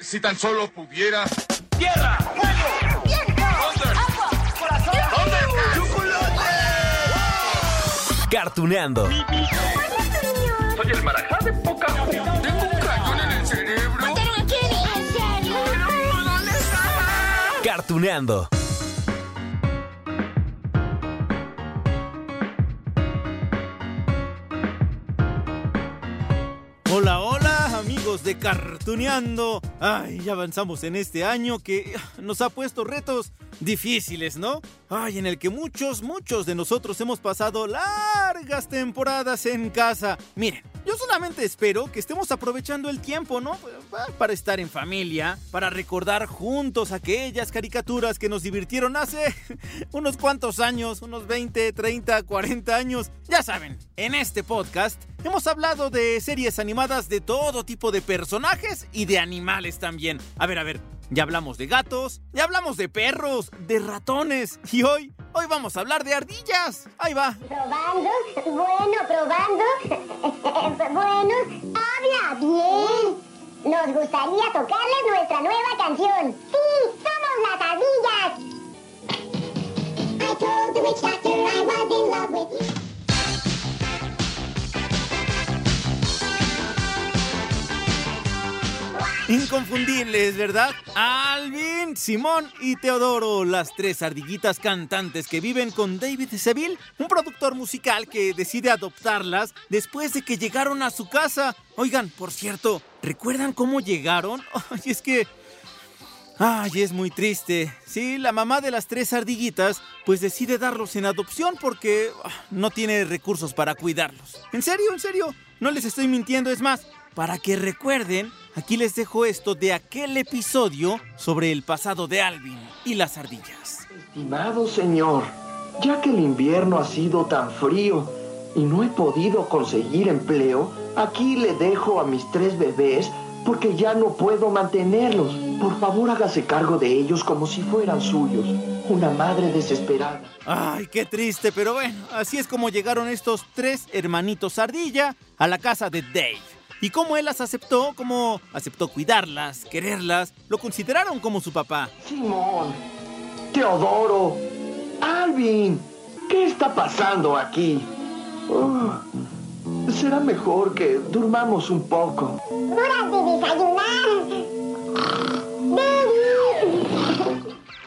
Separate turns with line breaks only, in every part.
Si tan solo pudiera.
¡Tierra! ¡Fuego! ¡Viento! ¡Agua! ¡Corazón!
Cartuneando.
Soy el marajá de poca Tengo un cañón en el cerebro. ¿Dónde está?
Cartuneando.
Hola, hola, amigos de Cartuneando. Ay, ya avanzamos en este año que nos ha puesto retos difíciles, ¿no? Ay, en el que muchos, muchos de nosotros hemos pasado largas temporadas en casa. Miren, yo solamente espero que estemos aprovechando el tiempo, ¿no? Para estar en familia, para recordar juntos aquellas caricaturas que nos divirtieron hace unos cuantos años, unos 20, 30, 40 años. Ya saben, en este podcast hemos hablado de series animadas de todo tipo de personajes y de animales también. A ver, a ver, ya hablamos de gatos, ya hablamos de perros, de ratones y hoy, hoy vamos a hablar de ardillas. Ahí va.
Probando, bueno, probando. bueno, habla bien. Nos gustaría tocarles nuestra nueva canción. Sí, somos las ardillas. I told the witch doctor I was in love with you.
Inconfundibles, ¿verdad? Alvin, Simón y Teodoro, las tres ardillitas cantantes que viven con David Seville, un productor musical que decide adoptarlas después de que llegaron a su casa. Oigan, por cierto, ¿recuerdan cómo llegaron? Ay, es que... Ay, es muy triste. Sí, la mamá de las tres ardillitas pues decide darlos en adopción porque ah, no tiene recursos para cuidarlos. ¿En serio? ¿En serio? No les estoy mintiendo, es más, para que recuerden, aquí les dejo esto de aquel episodio sobre el pasado de Alvin y las ardillas.
Estimado señor, ya que el invierno ha sido tan frío y no he podido conseguir empleo, aquí le dejo a mis tres bebés porque ya no puedo mantenerlos. Por favor, hágase cargo de ellos como si fueran suyos. Una madre desesperada.
Ay, qué triste, pero bueno, así es como llegaron estos tres hermanitos ardilla a la casa de Dave. Y como él las aceptó, como aceptó cuidarlas, quererlas, lo consideraron como su papá.
Simón, Teodoro, Alvin, ¿qué está pasando aquí? Oh, será mejor que durmamos un poco.
¡Horas de desayunar!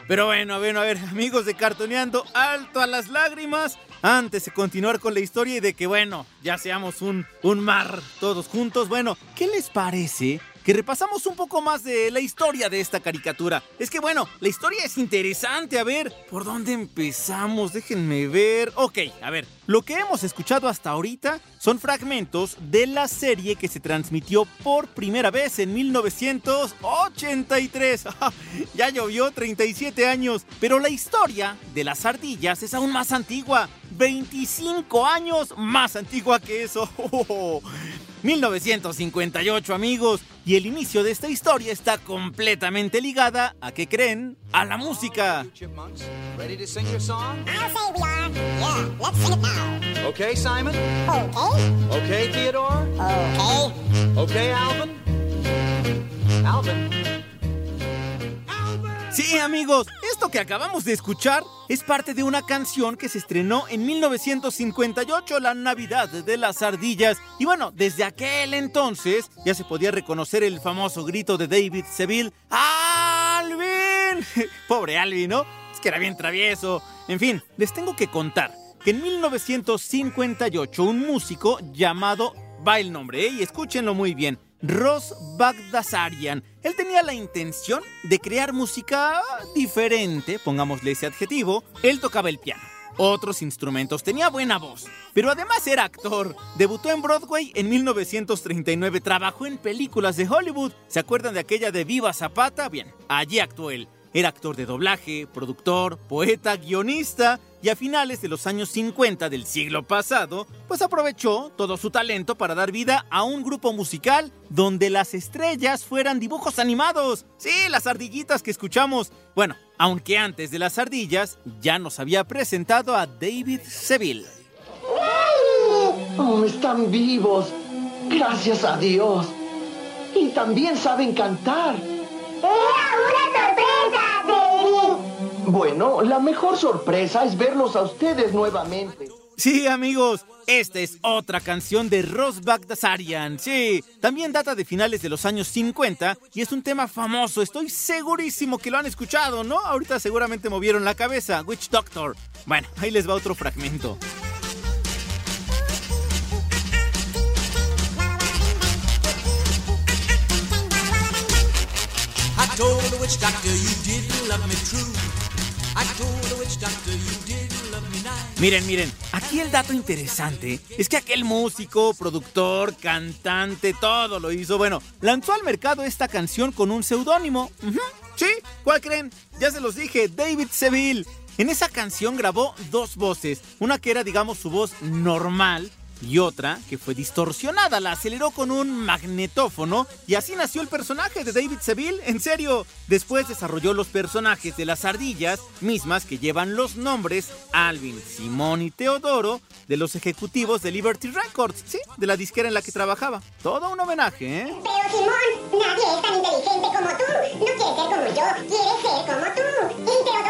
Pero bueno, a ver, amigos de Cartoneando, alto a las lágrimas. Antes de continuar con la historia y de que, bueno, ya seamos un, un mar todos juntos, bueno, ¿qué les parece que repasamos un poco más de la historia de esta caricatura. Es que bueno, la historia es interesante. A ver, ¿por dónde empezamos? Déjenme ver. Ok, a ver, lo que hemos escuchado hasta ahorita son fragmentos de la serie que se transmitió por primera vez en 1983. ya llovió 37 años, pero la historia de las ardillas es aún más antigua. 25 años más antigua que eso. 1958 amigos. Y el inicio de esta historia está completamente ligada a qué creen? A la música.
Okay, Simon?
Okay.
Okay, Theodore?
Okay.
Okay? Alvin?
Sí, amigos, esto que acabamos de escuchar es parte de una canción que se estrenó en 1958, la Navidad de las Ardillas. Y bueno, desde aquel entonces ya se podía reconocer el famoso grito de David Seville, ¡Alvin! Pobre Alvin, ¿no? Es que era bien travieso. En fin, les tengo que contar que en 1958 un músico llamado, va el nombre, ¿eh? y escúchenlo muy bien, Ross Bagdasarian. Él tenía la intención de crear música diferente, pongámosle ese adjetivo. Él tocaba el piano. otros instrumentos, tenía buena voz, pero además era actor. Debutó en Broadway en 1939, trabajó en películas de Hollywood. ¿Se acuerdan de aquella de Viva Zapata? Bien, allí actuó él. Era actor de doblaje, productor, poeta, guionista y a finales de los años 50 del siglo pasado, pues aprovechó todo su talento para dar vida a un grupo musical donde las estrellas fueran dibujos animados. Sí, las ardillitas que escuchamos. Bueno, aunque antes de las ardillas ya nos había presentado a David Seville.
Oh, están vivos. Gracias a Dios. Y también saben cantar. Bueno, la mejor sorpresa es verlos a ustedes nuevamente.
Sí, amigos, esta es otra canción de Ross Bagdasarian. Sí, también data de finales de los años 50 y es un tema famoso. Estoy segurísimo que lo han escuchado, ¿no? Ahorita seguramente movieron la cabeza. Witch Doctor. Bueno, ahí les va otro fragmento.
I told the witch doctor you didn't love me true.
Miren, miren, aquí el dato interesante es que aquel músico, productor, cantante, todo lo hizo. Bueno, lanzó al mercado esta canción con un seudónimo. ¿Sí? ¿Cuál creen? Ya se los dije, David Seville. En esa canción grabó dos voces, una que era, digamos, su voz normal y otra que fue distorsionada. La aceleró con un magnetófono y así nació el personaje de David Seville. En serio, después desarrolló los personajes de las ardillas, mismas que llevan los nombres Alvin, Simón y Teodoro de los ejecutivos de Liberty Records, sí, de la disquera en la que trabajaba. Todo un homenaje, ¿eh?
Pero Simón, nadie es tan inteligente como tú. No quiere ser como yo, quiere ser como tú.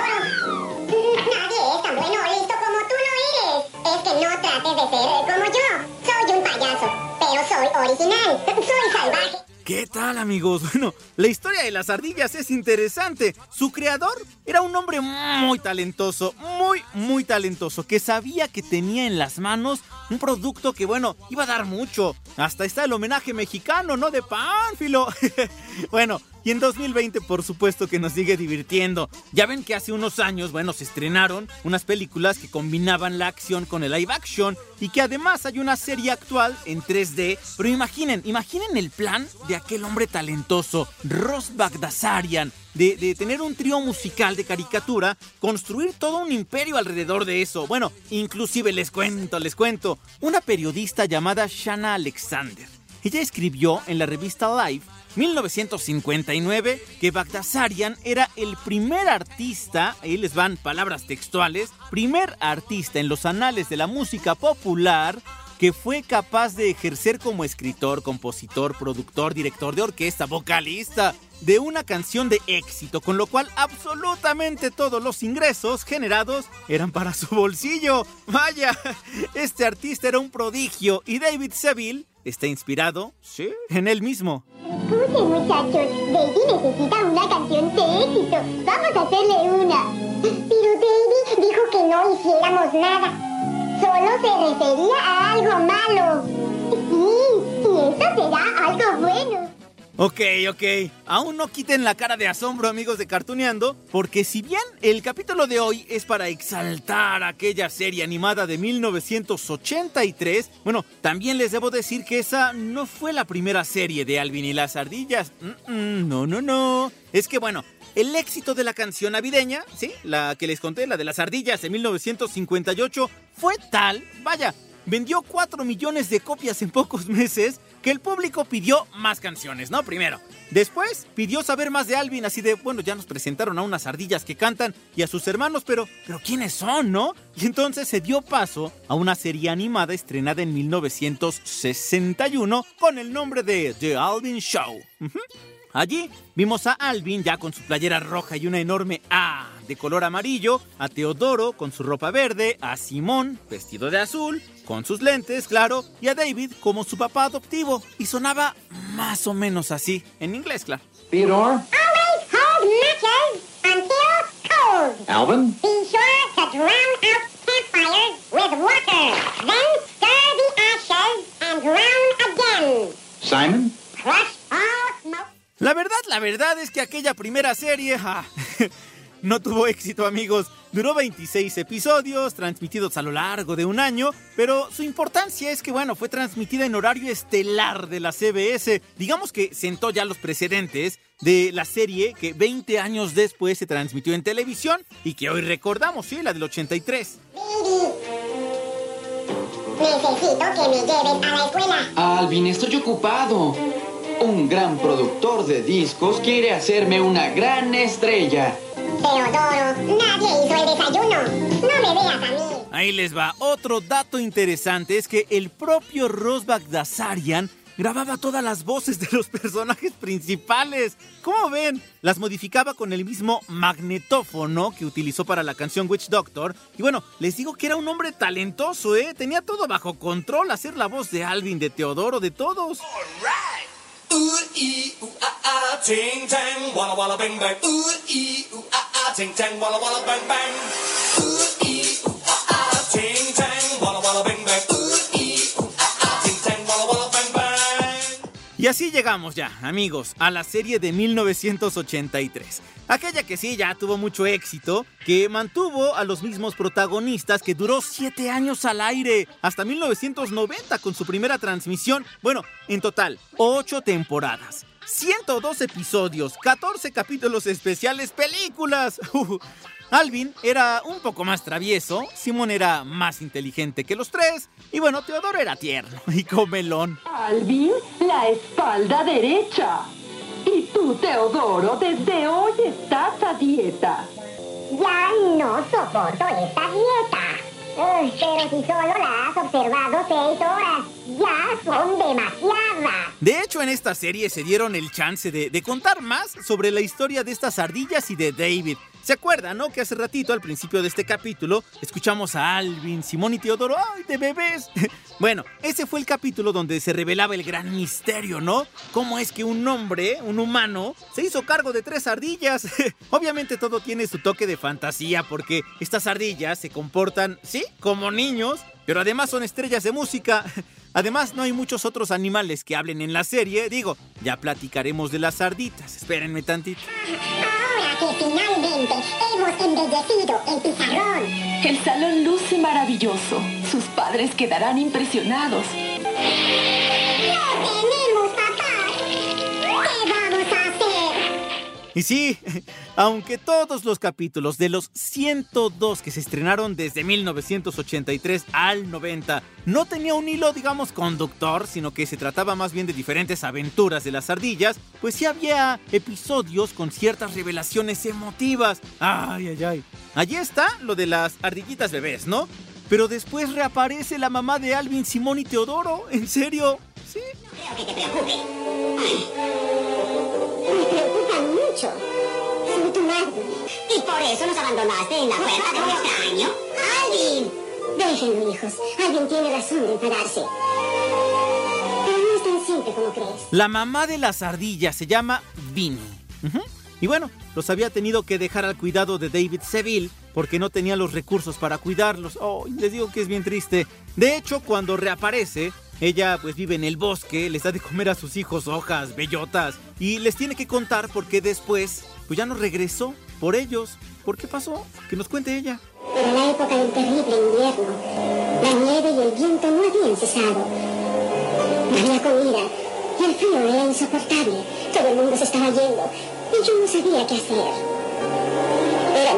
No trates de ser como yo. Soy un payaso, pero soy original. Soy salvaje.
¿Qué tal amigos? Bueno, la historia de las ardillas es interesante. Su creador era un hombre muy talentoso, muy, muy talentoso, que sabía que tenía en las manos un producto que, bueno, iba a dar mucho. Hasta está el homenaje mexicano, ¿no? De Pánfilo. bueno, y en 2020 por supuesto que nos sigue divirtiendo. Ya ven que hace unos años, bueno, se estrenaron unas películas que combinaban la acción con el live action y que además hay una serie actual en 3D. Pero imaginen, imaginen el plan de aquel hombre talentoso, Ross Bagdasarian, de, tener un trío musical de caricatura, construir todo un imperio alrededor de eso. Bueno, inclusive les cuento, les cuento, una periodista llamada Shanna Alexander. Ella escribió en la revista Life 1959 que Bagdasarian era el primer artista, ahí les van palabras textuales, primer artista en los anales de la música popular que fue capaz de ejercer como escritor, compositor, productor, director de orquesta, vocalista de una canción de éxito, con lo cual absolutamente todos los ingresos generados eran para su bolsillo. Vaya, este artista era un prodigio y David Seville está inspirado, sí, en él mismo.
Escuchen muchachos, Davy necesita una canción de éxito. Vamos a hacerle una. Pero Davy dijo que no hiciéramos nada. Solo se refería a algo malo. Sí, y eso será algo bueno.
Ok, ok. Aún no quiten la cara de asombro, amigos de Cartuneando, porque si bien el capítulo de hoy es para exaltar aquella serie animada de 1983, bueno, también les debo decir que esa no fue la primera serie de Alvin y las ardillas. No, no, no. Es que bueno, el éxito de la canción navideña, ¿sí? La que les conté, la de las ardillas de 1958, fue tal, vaya, vendió 4 millones de copias en pocos meses que el público pidió más canciones, ¿no? Primero. Después pidió saber más de Alvin, así de, bueno, ya nos presentaron a unas ardillas que cantan y a sus hermanos, pero, pero ¿quiénes son, no? Y entonces se dio paso a una serie animada estrenada en 1961 con el nombre de The Alvin Show. Allí vimos a Alvin ya con su playera roja y una enorme A de color amarillo, a Teodoro con su ropa verde, a Simón vestido de azul, con sus lentes, claro, y a David como su papá adoptivo. Y sonaba más o menos así, en inglés, claro.
Theodore,
Always hold matches until cold.
Alvin,
Be sure to drown out campfires with water. Then stir the ashes and drown again.
Simon,
Crush all.
La verdad, la verdad es que aquella primera serie... ah, no tuvo éxito amigos. Duró 26 episodios, transmitidos a lo largo de un año, pero su importancia es que, bueno, fue transmitida en horario estelar de la CBS. Digamos que sentó ya los precedentes de la serie que 20 años después se transmitió en televisión y que hoy recordamos, sí, la del 83.
Necesito que me lleven a la escuela.
Alvin, estoy ocupado. Un gran productor de discos quiere hacerme una gran estrella.
Teodoro, nadie hizo el desayuno. No me veas a mí.
Ahí les va. Otro dato interesante es que el propio Ross Bagdasarian grababa todas las voces de los personajes principales. ¿Cómo ven? Las modificaba con el mismo magnetófono que utilizó para la canción Witch Doctor. Y bueno, les digo que era un hombre talentoso, ¿eh? Tenía todo bajo control, hacer la voz de Alvin, de Teodoro, de todos.
Ooh, ee, ooh, ah, ah, ting, tang, walla, walla, bang, bang. Ooh, ee, ooh, ah, ah, ting, tang, walla, walla, bang, bang. Ooh, ee,
Y así llegamos ya, amigos, a la serie de 1983. Aquella que sí ya tuvo mucho éxito, que mantuvo a los mismos protagonistas, que duró 7 años al aire, hasta 1990 con su primera transmisión. Bueno, en total, 8 temporadas. 102 episodios, 14 capítulos especiales, películas. Alvin era un poco más travieso, Simón era más inteligente que los tres, y bueno, Teodoro era tierno y comelón.
Alvin, la espalda derecha. Y tú, Teodoro, desde hoy estás a dieta.
Ya no soporto esta dieta. Uy, pero si solo la has observado seis horas, ya son demasiadas.
De hecho, en esta serie se dieron el chance de, de contar más sobre la historia de estas ardillas y de David. ¿Se acuerdan, no? Que hace ratito, al principio de este capítulo, escuchamos a Alvin, Simón y Teodoro, ¡ay, de bebés! bueno, ese fue el capítulo donde se revelaba el gran misterio, ¿no? ¿Cómo es que un hombre, un humano, se hizo cargo de tres ardillas? Obviamente todo tiene su toque de fantasía porque estas ardillas se comportan, sí, como niños, pero además son estrellas de música. Además, no hay muchos otros animales que hablen en la serie. Digo, ya platicaremos de las sarditas. Espérenme tantito.
Que finalmente hemos embellecido el pizarrón.
El salón luce maravilloso. Sus padres quedarán impresionados.
Y sí, aunque todos los capítulos de los 102 que se estrenaron desde 1983 al 90 no tenía un hilo, digamos, conductor, sino que se trataba más bien de diferentes aventuras de las ardillas, pues sí había episodios con ciertas revelaciones emotivas. Ay, ay, ay. Allí está lo de las ardillitas bebés, ¿no? Pero después reaparece la mamá de Alvin, Simón y Teodoro. ¿En serio? Sí.
Creo que te preocupe. Ay, mucho. La puerta de. Déjenlo, hijos. Alguien tiene razón de.
La mamá de las ardillas se llama Vinny. Ujú. Y bueno, los había tenido que dejar al cuidado de David Seville porque no tenía los recursos para cuidarlos. Oh, les digo que es bien triste. De hecho, cuando reaparece, ella pues vive en el bosque, les da de comer a sus hijos hojas, bellotas, y les tiene que contar por qué después, pues ya no regresó por ellos. ¿Por qué pasó? Que nos cuente ella.
Era la época del terrible invierno. La nieve y el viento no habían cesado. No había comida. Y el frío era insoportable. Todo el mundo se estaba yendo. Y yo no sabía qué hacer.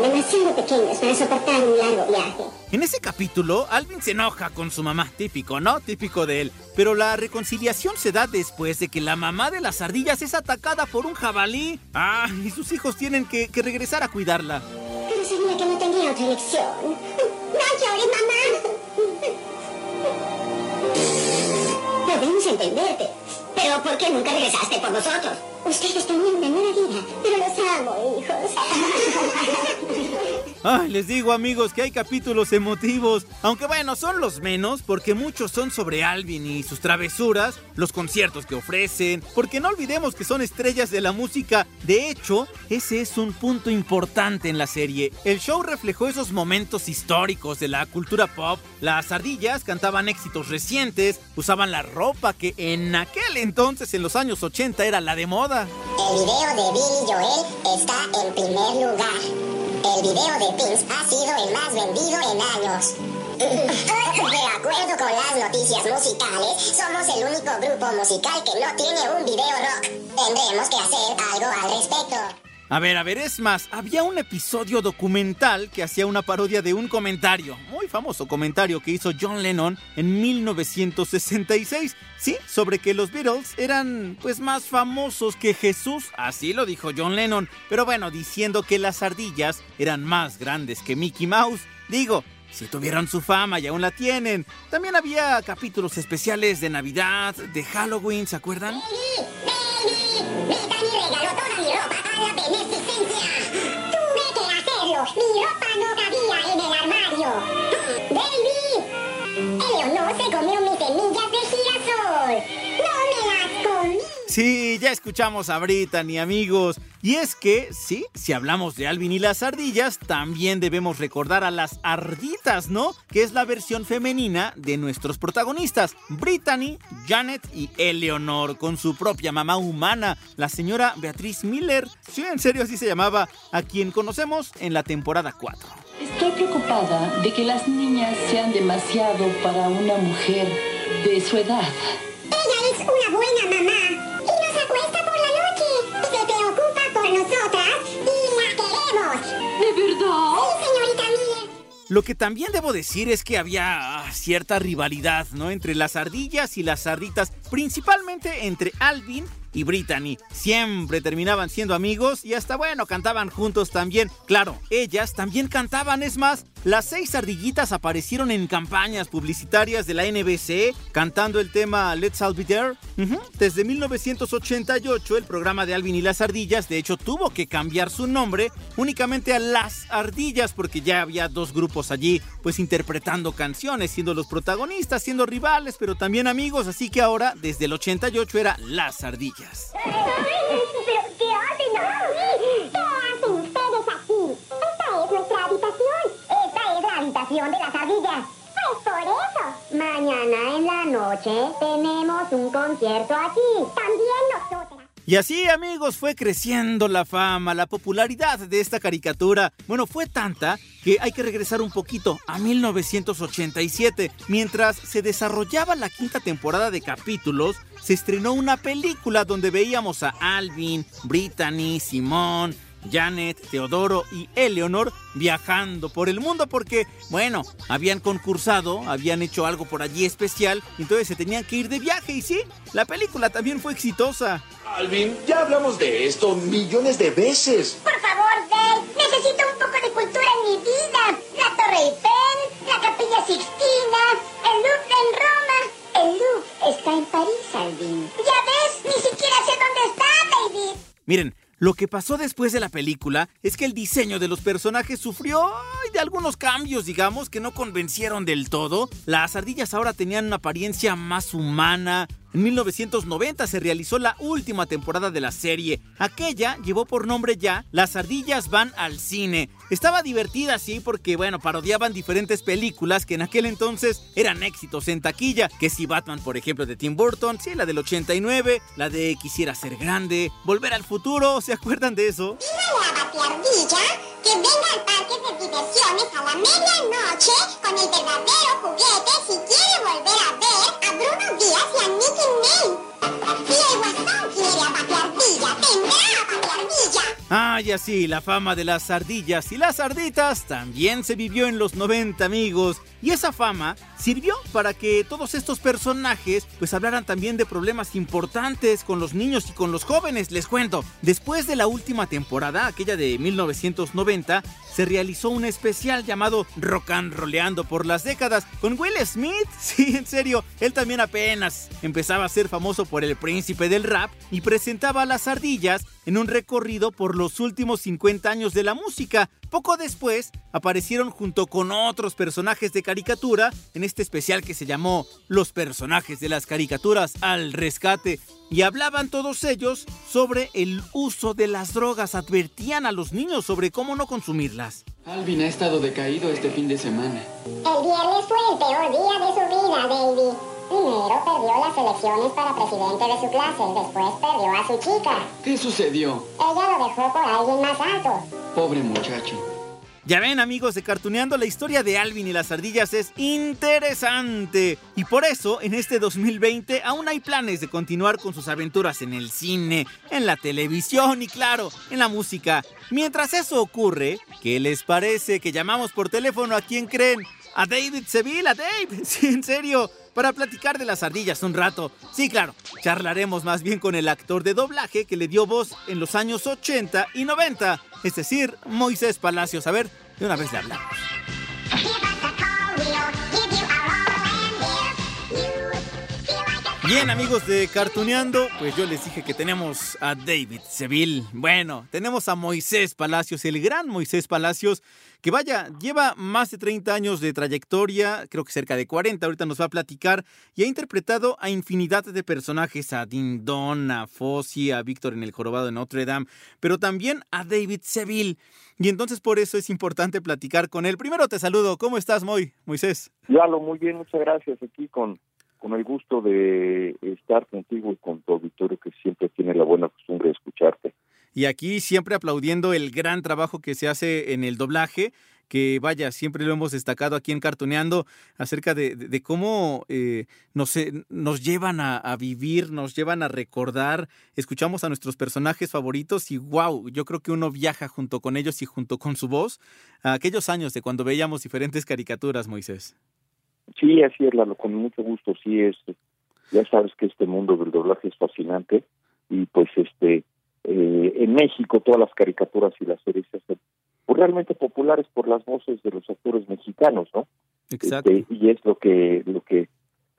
Demasiado pequeños para soportar un largo viaje.
En ese capítulo, Alvin se enoja con su mamá, típico, ¿no? Típico de él. Pero la reconciliación se da después de que la mamá de las ardillas es atacada por un jabalí. Ah, y sus hijos tienen que, que regresar a cuidarla.
Pero sabía que no tenía otra elección. ¡No llores, mamá! Podemos entenderte. Pero ¿por qué nunca regresaste por nosotros? Ustedes tenían una nueva vida, pero los amo, hijos.
Ay, les digo amigos que hay capítulos emotivos, aunque bueno, son los menos porque muchos son sobre Alvin y sus travesuras, los conciertos que ofrecen, porque no olvidemos que son estrellas de la música. De hecho, ese es un punto importante en la serie. El show reflejó esos momentos históricos de la cultura pop. Las ardillas cantaban éxitos recientes, usaban la ropa que en aquel entonces, en los años 80, era la de moda.
El video de Billy Joel está en primer lugar. Video de Pins ha sido el más vendido en años. De acuerdo con las noticias musicales, somos el único grupo musical que no tiene un video rock. Tendremos que hacer algo al respecto.
A ver, a ver, es más, había un episodio documental que hacía una parodia de un comentario, muy famoso comentario que hizo John Lennon en 1966, sí, sobre que los Beatles eran pues más famosos que Jesús, así lo dijo John Lennon, pero bueno, diciendo que las ardillas eran más grandes que Mickey Mouse, digo, si tuvieron su fama y aún la tienen. También había capítulos especiales de Navidad, de Halloween, ¿se acuerdan?
Brittany regaló toda mi ropa a la beneficencia. Tuve que hacerlo. Mi ropa no cabía en el
Sí, ya escuchamos a Brittany, amigos. Y es que, sí, si hablamos de Alvin y las ardillas, también debemos recordar a las arditas, ¿no? Que es la versión femenina de nuestros protagonistas, Brittany, Janet y Eleonor, con su propia mamá humana, la señora Beatriz Miller. Sí, en serio, así se llamaba, a quien conocemos en la temporada 4.
Estoy preocupada de que las niñas sean demasiado para una mujer de su edad.
Ella es una buena mamá y nos acuesta por la noche. Se preocupa por nosotras y la queremos.
¿De verdad?
Sí, señorita Miller.
Lo que también debo decir es que había ah, cierta rivalidad, ¿no? Entre las ardillas y las arditas, principalmente entre Alvin y Brittany. Siempre terminaban siendo amigos y hasta bueno, cantaban juntos también. Claro, ellas también cantaban, es más, las seis ardillitas aparecieron en campañas publicitarias de la NBC cantando el tema Let's All Be There. Desde 1988 el programa de Alvin y las ardillas de hecho tuvo que cambiar su nombre únicamente a Las Ardillas porque ya había dos grupos allí pues interpretando canciones, siendo los protagonistas, siendo rivales, pero también amigos, así que ahora desde el 88 era Las Ardillas.
De las por eso. Mañana en la noche tenemos un concierto aquí. También nosotras.
Y así, amigos, fue creciendo la fama, la popularidad de esta caricatura. Bueno, fue tanta que hay que regresar un poquito a 1987. Mientras se desarrollaba la quinta temporada de capítulos, se estrenó una película donde veíamos a Alvin, Brittany, Simón, Janet, Teodoro y Eleonor viajando por el mundo porque, bueno, habían concursado, habían hecho algo por allí especial, entonces se tenían que ir de viaje y sí, la película también fue exitosa.
Alvin, ya hablamos de esto millones de veces.
Por favor, Dave, necesito un poco de cultura en mi vida. La Torre Eiffel, la Capilla Sixtina, el Louvre en Roma. El Louvre está en París, Alvin. Ya ves, ni siquiera sé dónde está, David.
Miren, lo que pasó después de la película es que el diseño de los personajes sufrió de algunos cambios, digamos, que no convencieron del todo. Las ardillas ahora tenían una apariencia más humana. En 1990 se realizó la última temporada de la serie. Aquella llevó por nombre ya Las ardillas van al cine. Estaba divertida, sí, porque, bueno, parodiaban diferentes películas que en aquel entonces eran éxitos en taquilla. Que si Batman, por ejemplo, de Tim Burton, sí, la del 89, la de Quisiera ser grande, Volver al futuro, ¿se acuerdan de eso?
Dígale a Batiardilla que venga al parque de diversiones a la medianoche con el verdadero juguete si quiere volver a ver a Bruno Díaz y a Nicky May.
Ah, y así, la fama de las ardillas y las arditas también se vivió en los 90, amigos. Y esa fama sirvió para que todos estos personajes pues hablaran también de problemas importantes con los niños y con los jóvenes, les cuento. Después de la última temporada, aquella de 1990, se realizó un especial llamado Rock and Roleando por las décadas con Will Smith. Sí, en serio, él también apenas empezaba a ser famoso por el príncipe del rap y presentaba las ardillas en un recorrido por los últimos 50 años de la música. Poco después aparecieron junto con otros personajes de caricatura en este especial que se llamó Los personajes de las caricaturas al rescate y hablaban todos ellos sobre el uso de las drogas, advertían a los niños sobre cómo no consumirlas.
Alvin ha estado decaído este fin de semana.
El viernes fue el peor día de su vida, Davy. Primero perdió las elecciones para presidente de su clase, después perdió a su chica.
¿Qué sucedió?
Ella lo dejó por alguien más alto.
Pobre muchacho.
Ya ven amigos de Cartuneando, la historia de Alvin y las ardillas es interesante. Y por eso, en este 2020, aún hay planes de continuar con sus aventuras en el cine, en la televisión y claro, en la música. Mientras eso ocurre, ¿qué les parece que llamamos por teléfono a quien creen? A David Seville, a Dave. Sí, en serio para platicar de las ardillas un rato. Sí, claro, charlaremos más bien con el actor de doblaje que le dio voz en los años 80 y 90, es decir, Moisés Palacios. A ver, de una vez le hablamos. Bien amigos de Cartuneando, pues yo les dije que tenemos a David Seville. Bueno, tenemos a Moisés Palacios, el gran Moisés Palacios, que vaya, lleva más de 30 años de trayectoria, creo que cerca de 40, ahorita nos va a platicar, y ha interpretado a infinidad de personajes, a Dindon, a Fossi, a Víctor en el Jorobado de Notre Dame, pero también a David Seville. Y entonces por eso es importante platicar con él. Primero te saludo, ¿cómo estás, Moy, Moisés?
lo muy bien, muchas gracias. Aquí con con el gusto de estar contigo y con tu auditorio que siempre tiene la buena costumbre de escucharte.
Y aquí siempre aplaudiendo el gran trabajo que se hace en el doblaje, que vaya, siempre lo hemos destacado aquí en Cartoneando acerca de, cómo eh, nos, eh, nos llevan a, a, vivir, nos llevan a recordar, escuchamos a nuestros personajes favoritos y wow, yo creo que uno viaja junto con ellos y junto con su voz a aquellos años de cuando veíamos diferentes caricaturas, Moisés.
Sí, así es, Lalo, con mucho gusto, sí es. Ya sabes que este mundo del doblaje es fascinante y pues este eh, en México todas las caricaturas y las series se hacen pues, realmente populares por las voces de los actores mexicanos, ¿no?
Exacto.
Este, y es lo que lo que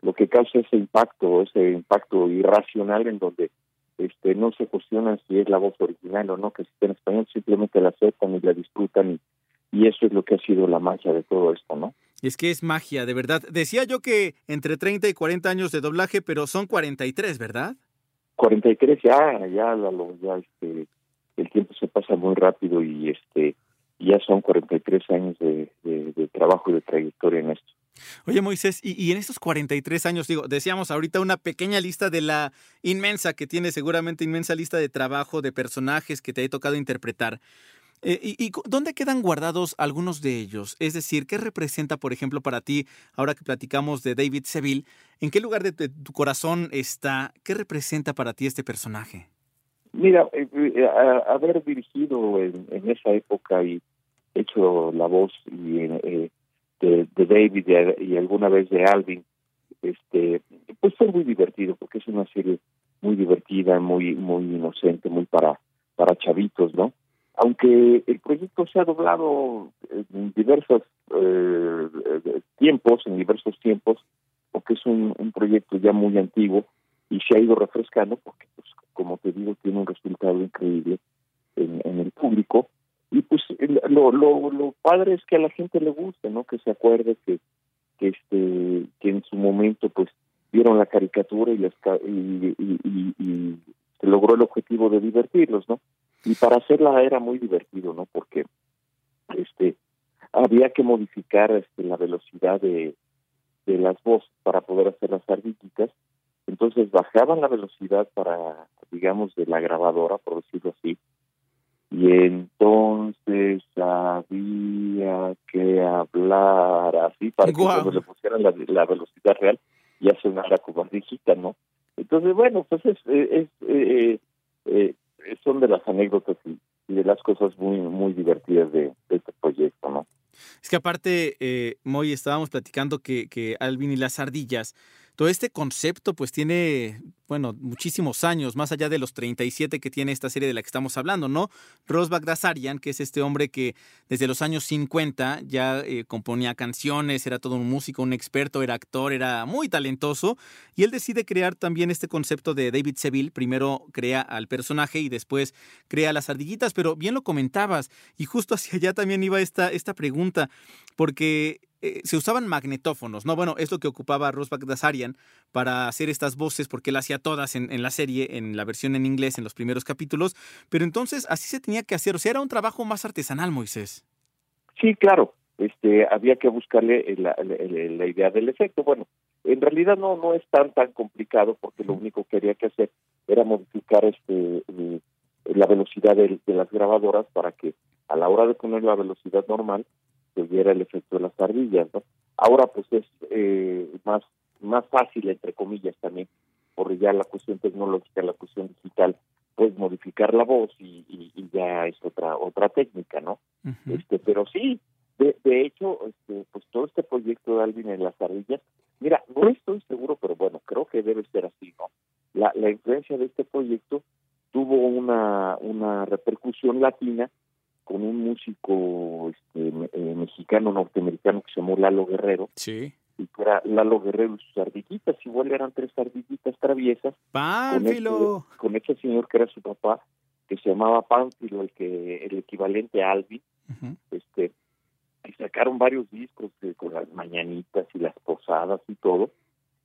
lo que causa ese impacto, ese impacto irracional en donde este no se cuestionan si es la voz original o no, que si está en español simplemente la aceptan y la disfrutan y y eso es lo que ha sido la magia de todo esto, ¿no?
Es que es magia, de verdad. Decía yo que entre 30 y 40 años de doblaje, pero son 43, ¿verdad?
43 ya, ya, ya este, el tiempo se pasa muy rápido y este ya son 43 años de, de, trabajo y de trayectoria en esto.
Oye Moisés, y, y, en estos 43 años, digo, decíamos ahorita una pequeña lista de la inmensa que tiene seguramente inmensa lista de trabajo, de personajes que te he tocado interpretar. Eh, y, dónde quedan guardados algunos de ellos? Es decir, ¿qué representa, por ejemplo, para ti, ahora que platicamos de David Seville, en qué lugar de, tu corazón está? ¿Qué representa para ti este personaje?
Mira, eh, eh, haber dirigido en, esa época y hecho la voz y, de, David y, alguna vez de Alvin, este, pues fue muy divertido porque es una serie muy divertida, muy muy inocente, muy para para chavitos, ¿no? Aunque el proyecto se ha doblado en diversos eh, tiempos, en diversos tiempos, porque es un, proyecto ya muy antiguo y se ha ido refrescando porque, pues, como te digo, tiene un resultado increíble en, el público. Y pues lo, lo, lo padre es que a la gente le guste, ¿no? Que se acuerde que, que este que en su momento pues vieron la caricatura y, les, y, y, y se logró el objetivo de divertirlos, ¿no? Y para hacerla era muy divertido no porque este había que modificar este, la velocidad de, de las voces para poder hacer las ardillitas. Entonces bajaban la velocidad para digamos de la grabadora por decirlo así y entonces había que hablar así para que cuando le pusieran la, la velocidad real ya sonara como ardillita no entonces bueno pues es, es eh, eh, son de las anécdotas y, de las cosas muy muy divertidas de, este proyecto, ¿no?
Es que aparte, eh, Moy, estábamos platicando que, que Alvin y las ardillas todo este concepto pues tiene, bueno, muchísimos años, más allá de los 37 que tiene esta serie de la que estamos hablando, ¿no? Rose Bagdasarian, que es este hombre que desde los años 50 ya eh, componía canciones, era todo un músico, un experto, era actor, era muy talentoso, y él decide crear también este concepto de David Seville, primero crea al personaje y después crea las ardillitas, pero bien lo comentabas, y justo hacia allá también iba esta, esta pregunta, porque eh, se usaban magnetófonos, ¿no? Bueno, es lo que ocupaba Ross Bagdasarian para hacer estas voces, porque él hacía todas en, la serie, en la versión en inglés, en los primeros capítulos, pero entonces así se tenía que hacer, o sea, era un trabajo más artesanal, Moisés.
Sí, claro, este, había que buscarle la, idea del efecto. Bueno, en realidad no, no es tan, tan complicado, porque lo único que había que hacer era modificar este la velocidad de, de, las grabadoras para que a la hora de poner la velocidad normal se viera el efecto de las ardillas. ¿no? Ahora pues es eh, más, más fácil, entre comillas, también, porque ya la cuestión tecnológica, la cuestión digital, puedes modificar la voz y, y, y ya es otra otra técnica, ¿no? Uh -huh. Este, pero sí, de, de hecho, este, pues todo este proyecto de Alvin en las ardillas, mira, no estoy seguro, pero bueno, creo que debe ser así, ¿no? La, la influencia de este proyecto tuvo una, una repercusión latina con un músico este, eh, mexicano norteamericano que se llamó Lalo Guerrero.
Sí.
Y que era Lalo Guerrero y sus ardillitas, igual eran tres ardillitas traviesas.
¡Pánfilo!
Con, este, con ese señor que era su papá, que se llamaba Pánfilo, el que el equivalente a Alvin. Uh -huh. este y sacaron varios discos de, con las mañanitas y las posadas y todo.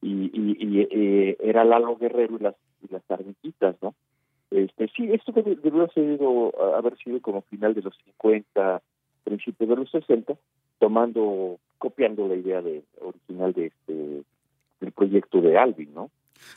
Y, y, y eh, era Lalo Guerrero y las, y las ardillitas, ¿no? Este, sí, esto debe, debió sido, haber sido como final de los 50, principios de los 60, tomando, copiando la idea de, original de este del proyecto de Alvin, ¿no?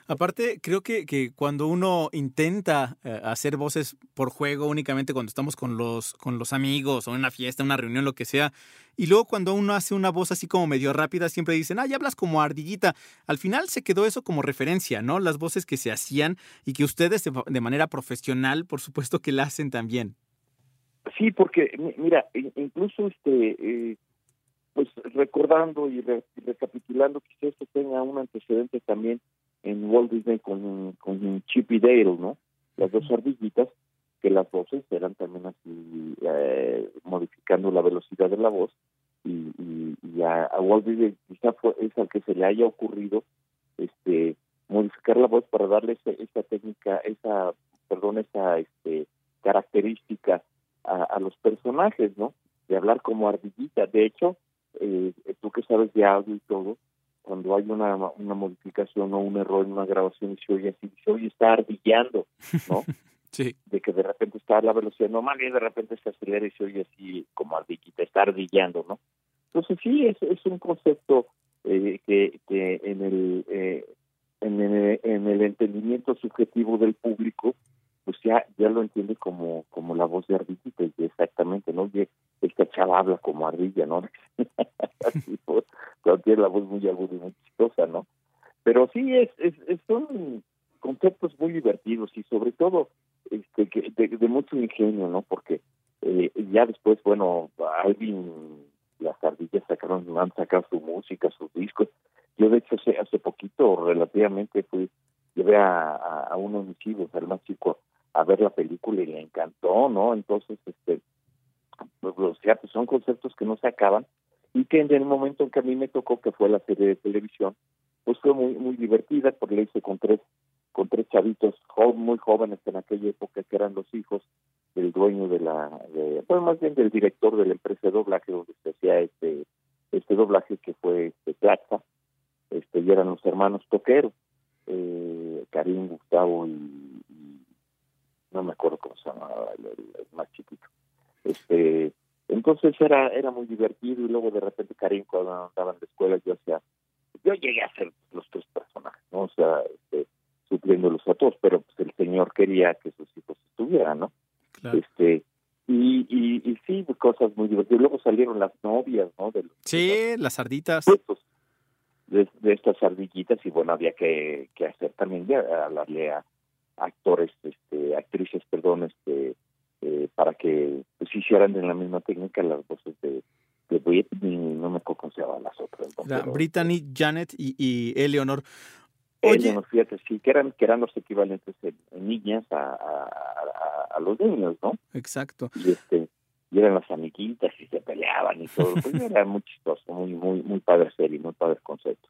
Aparte, creo que, que cuando uno intenta eh, hacer voces por juego únicamente cuando estamos con los, con los amigos o en una fiesta, una reunión, lo que sea, y luego cuando uno hace una voz así como medio rápida, siempre dicen, ah, ya hablas como ardillita. Al final se quedó eso como referencia, ¿no? Las voces que se hacían y que ustedes de, de manera profesional, por supuesto que la hacen también.
Sí, porque, mira, incluso este... Eh pues recordando y, re, y recapitulando, quizás esto tenga un antecedente también en Walt Disney con, con Chip y Dale, ¿no? Las dos ardillitas, que las voces eran también así, eh, modificando la velocidad de la voz, y, y, y a, a, Walt Disney quizá fue, es al que se le haya ocurrido este modificar la voz para darle esa, esa técnica, esa, perdón, esa este, característica a los personajes, ¿no? De hablar como ardillita. De hecho, eh, tú que sabes de audio y todo, cuando hay una, una modificación o un error en una grabación y se oye así, se oye está ardillando, ¿no?
sí.
De que de repente está a la velocidad normal y de repente se acelera y se oye así como ardillita, está ardillando, ¿no? Entonces sí, es, es un concepto eh, que, que en el, eh, en el en el entendimiento subjetivo del público pues ya ya lo entiende como como la voz de ardillita exactamente no y esta chava habla como ardilla no pues, tiene la voz muy aguda y muy chistosa no pero sí es, es, son conceptos muy divertidos y sobre todo este que de, mucho ingenio no porque eh, ya después bueno Alvin las ardillas sacaron han sacado su música sus discos. Yo de hecho hace, hace poquito relativamente fui llevé a, a, a uno de mis hijos al más chico a ver la película y le encantó, ¿no? Entonces, este, pues, o son conceptos que no se acaban y que en el momento en que a mí me tocó, que fue la serie de televisión, pues fue muy muy divertida porque la hice con tres con tres chavitos muy jóvenes en aquella época que eran los hijos del dueño de la, de, pues más bien del director de la empresa de doblaje donde se hacía este este doblaje que fue este Plaza, este y eran los hermanos Toquero, eh, Karim, Gustavo y, no me acuerdo cómo se llamaba el, más chiquito. Este, entonces era era muy divertido y luego de repente Karim cuando andaba en la escuela yo hacía, yo llegué a ser los tres personajes, ¿no? O sea, este, supliéndolos a todos, pero pues el señor quería que sus hijos estuvieran, ¿no?
Claro.
Este, y, y, y sí, cosas muy divertidas. Luego salieron las novias, ¿no? De los,
sí, de los, las sarditas.
De, de, estas ardillitas y bueno, había que, que hacer también, ya, hablarle a actores, este, actrices, perdón, este, eh, para que pues, hicieran en la misma técnica las voces de, de Britney, no me acuerdo cómo se llamaban las otras. ¿no?
Pero, Brittany, Janet y, y Eleonor.
Oye, Eleanor, fíjate, sí, que eran, que eran los equivalentes en, en niñas a, a, a, a, los niños, ¿no?
Exacto.
Y este y eran las amiguitas y se peleaban y todo, pues era muy chistoso, muy, muy, muy padre serie, muy padre concepto.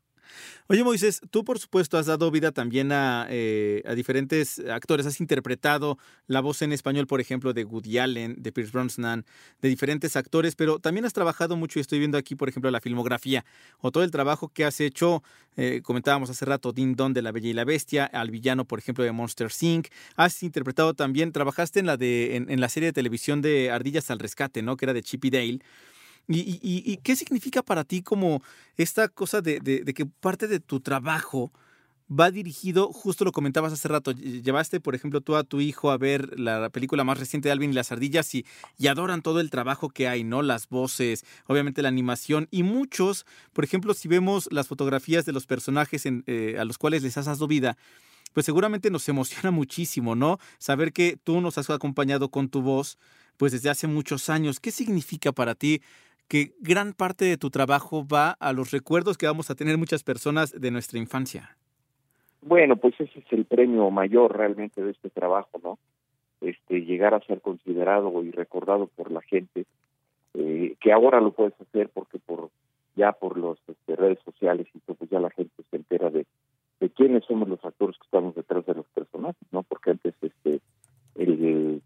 Oye, Moisés, tú por supuesto has dado vida también a, eh, a, diferentes actores, has interpretado la voz en español, por ejemplo, de Woody Allen, de Pierce Brosnan, de diferentes actores, pero también has trabajado mucho, y estoy viendo aquí, por ejemplo, la filmografía, o todo el trabajo que has hecho, eh, comentábamos hace rato, Ding Don de La Bella y la Bestia, al villano, por ejemplo, de Monster Inc., has interpretado también, trabajaste en la, de, en, en la serie de televisión de Ardillas al Rescate, ¿no?, que era de Chippy Dale, ¿Y, y, ¿Y, qué significa para ti como esta cosa de, de, que parte de tu trabajo va dirigido, justo lo comentabas hace rato, llevaste, por ejemplo, tú a tu hijo a ver la película más reciente de Alvin y las ardillas y, y adoran todo el trabajo que hay, ¿no? Las voces, obviamente la animación y muchos, por ejemplo, si vemos las fotografías de los personajes eh, a los cuales les has dado vida, pues seguramente nos emociona muchísimo, ¿no? Saber que tú nos has acompañado con tu voz, pues desde hace muchos años. ¿Qué significa para ti que gran parte de tu trabajo va a los recuerdos que vamos a tener muchas personas de nuestra infancia?
Bueno, pues ese es el premio mayor realmente de este trabajo, ¿no? Este, llegar a ser considerado y recordado por la gente, eh, que ahora lo puedes hacer porque por ya por las este, redes sociales y todo, pues ya la gente se entera de, de quiénes somos los actores que estamos detrás de los personajes, ¿no? Porque antes este el, el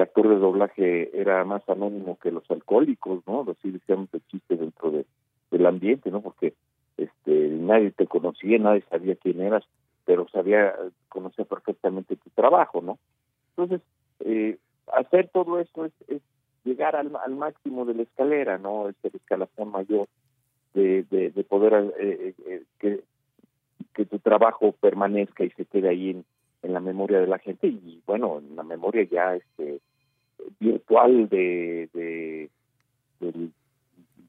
actor de doblaje era más anónimo que los alcohólicos, ¿no? Así decíamos de chiste dentro de, del ambiente, ¿no? Porque este nadie te conocía, nadie sabía quién eras pero sabía, conocía perfectamente tu trabajo, ¿no? Entonces, eh, hacer todo esto es, es llegar al, máximo de la escalera, ¿no? Es el escalafón mayor de, de, de poder eh, eh, que, que tu trabajo permanezca y se quede ahí en, en la memoria de la gente y, bueno, en la memoria ya este virtual de, de, de,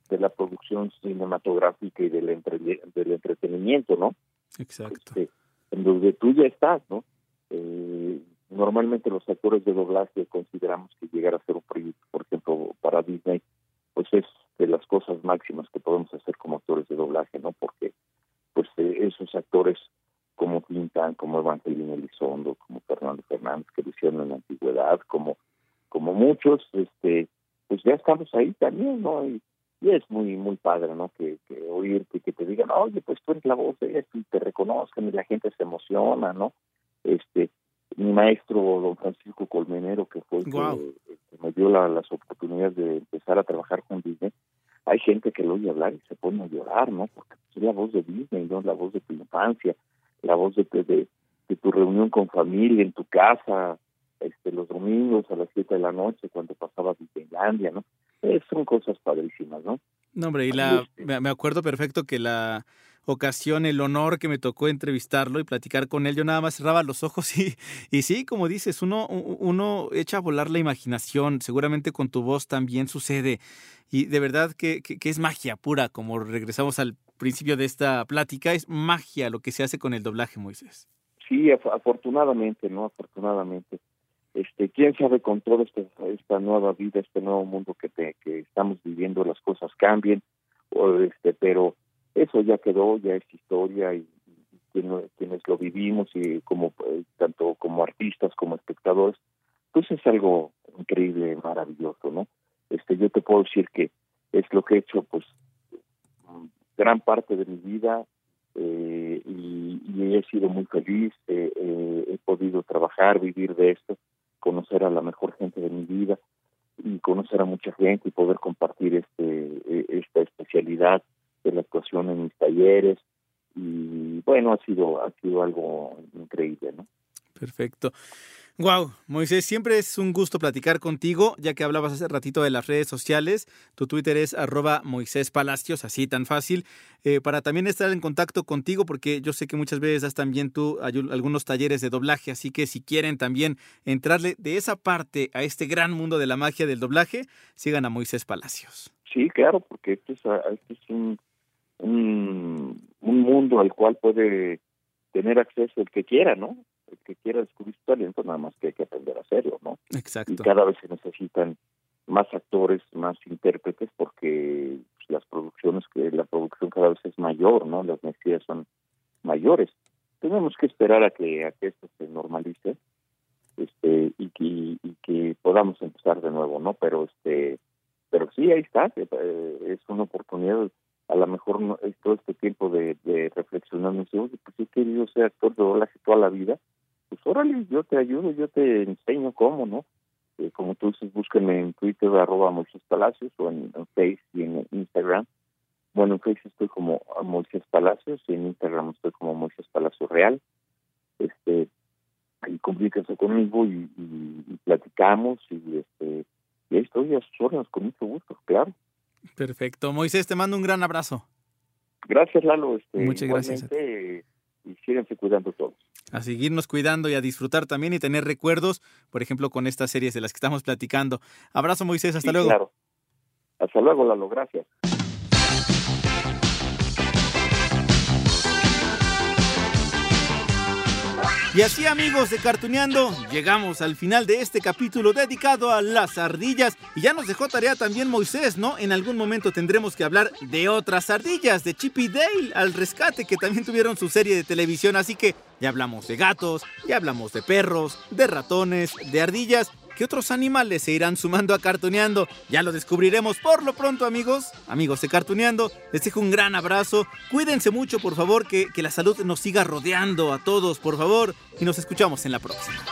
de la producción cinematográfica y del, entre, del entretenimiento, ¿no?
Exacto.
Este, en donde tú ya estás, ¿no? Eh, normalmente los actores de doblaje consideramos que llegar a ser un proyecto, por ejemplo, para Disney, pues es de las cosas máximas que podemos hacer como actores de doblaje, ¿no? Porque pues eh, esos actores como Tintan, como Evangelina Elizondo, como Fernando Fernández, que lo hicieron en la antigüedad, como como muchos, este, pues ya estamos ahí también, ¿no? Y, y es muy muy padre no que, que oírte que te digan oye pues tú eres la voz de esto y te reconozcan y la gente se emociona no este mi maestro don Francisco Colmenero que fue
wow.
que, que, me dio la, las oportunidades de empezar a trabajar con Disney hay gente que lo oye hablar y se pone a llorar no porque es la voz de Disney no la voz de tu infancia la voz de, de, de tu reunión con familia en tu casa este los domingos a las siete de la noche cuando pasaba Disneylandia no eh, son cosas padrísimas, ¿no?
No, hombre, y la, me acuerdo perfecto que la ocasión, el honor que me tocó entrevistarlo y platicar con él, yo nada más cerraba los ojos y, y sí, como dices, uno, uno echa a volar la imaginación, seguramente con tu voz también sucede. Y de verdad que, que, que es magia pura, como regresamos al principio de esta plática, es magia lo que se hace con el doblaje, Moisés.
Sí, afortunadamente, ¿no? Afortunadamente este quién sabe con toda esta, esta nueva vida este nuevo mundo que te, que estamos viviendo las cosas cambien o este pero eso ya quedó ya es historia y, quienes lo vivimos y como eh, tanto como artistas como espectadores pues es algo increíble maravilloso no este yo te puedo decir que es lo que he hecho pues gran parte de mi vida eh, y, he sido muy feliz eh, eh, he podido trabajar vivir de esto conocer a la mejor gente de mi vida y conocer a mucha gente y poder compartir este esta especialidad de la actuación en mis talleres y bueno ha sido ha sido algo increíble no
perfecto Wow, Moisés, siempre es un gusto platicar contigo, ya que hablabas hace ratito de las redes sociales. Tu Twitter es arroba Moisés Palacios, así tan fácil, eh, para también estar en contacto contigo, porque yo sé que muchas veces das también tú algunos talleres de doblaje, así que si quieren también entrarle de esa parte a este gran mundo de la magia del doblaje, sigan a Moisés Palacios.
Sí, claro, porque este es, este es un, un, un mundo al cual puede tener acceso el que quiera, ¿no? El que quiera descubrir su talento, nada más que hay que aprender a hacerlo, ¿no?
Exacto.
Y cada vez se necesitan más actores, más intérpretes, porque pues, las producciones, que la producción cada vez es mayor, ¿no? Las necesidades son mayores. Tenemos que esperar a que, a que esto se normalice este y que, y que podamos empezar de nuevo, ¿no? Pero este pero sí, ahí está, eh, es una oportunidad a lo mejor no, todo este tiempo de, de reflexionar, me dice, oye, pues he querido ser actor de doblaje toda la vida, pues órale, yo te ayudo, yo te enseño cómo, ¿no? Eh, como tú dices, búsquenme en Twitter, arroba Moisés Palacios, o en, en Facebook y en Instagram. Bueno, en Facebook estoy como Moisés Palacios y en Instagram estoy como Moisés Palacios Real. Este, y comuníquense conmigo y, y, y, platicamos y este y ahí estoy a sus órdenes con mucho gusto, claro.
Perfecto. Moisés, te mando un gran abrazo.
Gracias, Lalo. Este,
Muchas gracias.
Y síganse cuidando todos.
A seguirnos cuidando y a disfrutar también y tener recuerdos, por ejemplo, con estas series de las que estamos platicando. Abrazo, Moisés, hasta
Sí,
luego.
Claro. Hasta luego, Lalo, gracias.
Y así amigos de Cartuneando, llegamos al final de este capítulo dedicado a las ardillas. Y ya nos dejó tarea también Moisés, ¿no? En algún momento tendremos que hablar de otras ardillas, de Chip y Dale al rescate, que también tuvieron su serie de televisión. Así que ya hablamos de gatos, ya hablamos de perros, de ratones, de ardillas. ¿Qué otros animales se irán sumando a Cartuneando? Ya lo descubriremos por lo pronto, amigos. Amigos de Cartuneando, les dejo un gran abrazo. Cuídense mucho, por favor, que, que la salud nos siga rodeando a todos, por favor. Y nos escuchamos en la próxima.